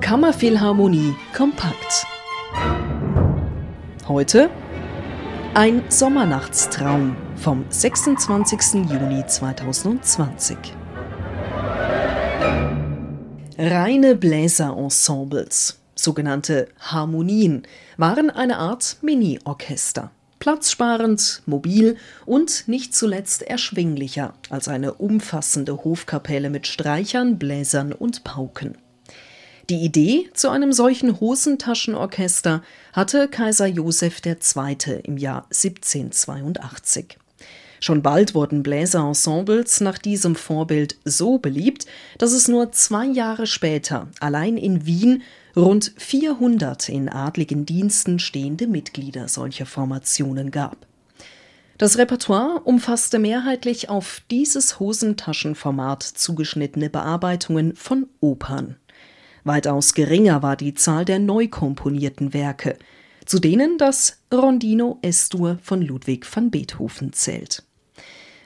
Kammerphilharmonie kompakt. Heute ein Sommernachtstraum vom 26. Juni 2020. Reine Bläserensembles, sogenannte Harmonien, waren eine Art Mini-Orchester. Platzsparend, mobil und nicht zuletzt erschwinglicher als eine umfassende Hofkapelle mit Streichern, Bläsern und Pauken. Die Idee zu einem solchen Hosentaschenorchester hatte Kaiser Joseph II. im Jahr 1782. Schon bald wurden Bläserensembles nach diesem Vorbild so beliebt, dass es nur zwei Jahre später allein in Wien rund 400 in adligen Diensten stehende Mitglieder solcher Formationen gab. Das Repertoire umfasste mehrheitlich auf dieses Hosentaschenformat zugeschnittene Bearbeitungen von Opern. Weitaus geringer war die Zahl der neu komponierten Werke, zu denen das Rondino Estur von Ludwig van Beethoven zählt.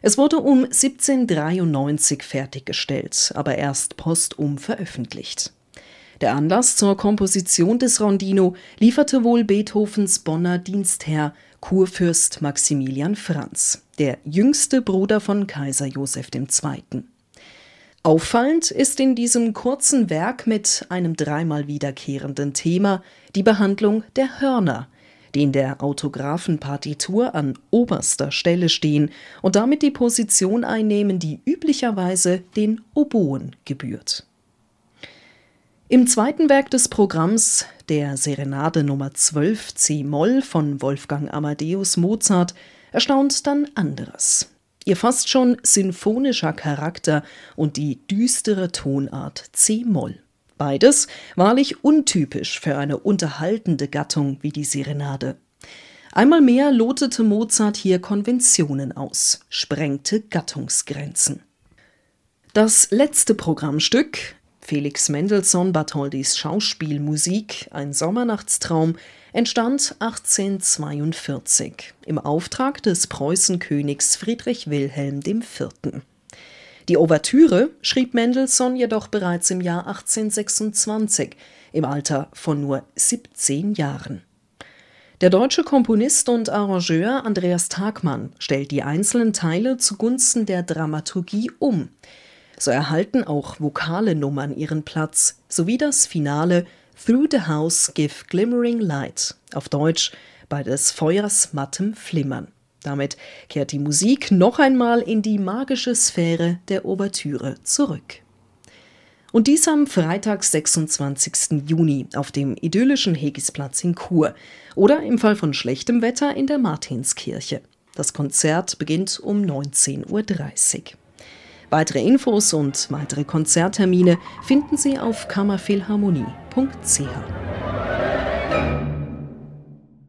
Es wurde um 1793 fertiggestellt, aber erst postum veröffentlicht. Der Anlass zur Komposition des Rondino lieferte wohl Beethovens Bonner Dienstherr Kurfürst Maximilian Franz, der jüngste Bruder von Kaiser Joseph II. Auffallend ist in diesem kurzen Werk mit einem dreimal wiederkehrenden Thema die Behandlung der Hörner, die in der Autographenpartitur an oberster Stelle stehen und damit die Position einnehmen, die üblicherweise den Oboen gebührt. Im zweiten Werk des Programms, der Serenade Nummer 12 C-Moll von Wolfgang Amadeus Mozart, erstaunt dann anderes. Ihr fast schon sinfonischer Charakter und die düstere Tonart C-Moll. Beides wahrlich untypisch für eine unterhaltende Gattung wie die Serenade. Einmal mehr lotete Mozart hier Konventionen aus, sprengte Gattungsgrenzen. Das letzte Programmstück, Felix Mendelssohn Bartholdis Schauspielmusik Ein Sommernachtstraum, entstand 1842 im Auftrag des Preußenkönigs Friedrich Wilhelm IV. Die Ouvertüre schrieb Mendelssohn jedoch bereits im Jahr 1826 im Alter von nur 17 Jahren. Der deutsche Komponist und Arrangeur Andreas Tagmann stellt die einzelnen Teile zugunsten der Dramaturgie um. So erhalten auch vokale Nummern ihren Platz sowie das Finale Through the House Give Glimmering Light, auf Deutsch bei des Feuers mattem Flimmern. Damit kehrt die Musik noch einmal in die magische Sphäre der Ouvertüre zurück. Und dies am Freitag, 26. Juni auf dem idyllischen Hegisplatz in Chur oder im Fall von schlechtem Wetter in der Martinskirche. Das Konzert beginnt um 19.30 Uhr. Weitere Infos und weitere Konzerttermine finden Sie auf kammerphilharmonie.ch.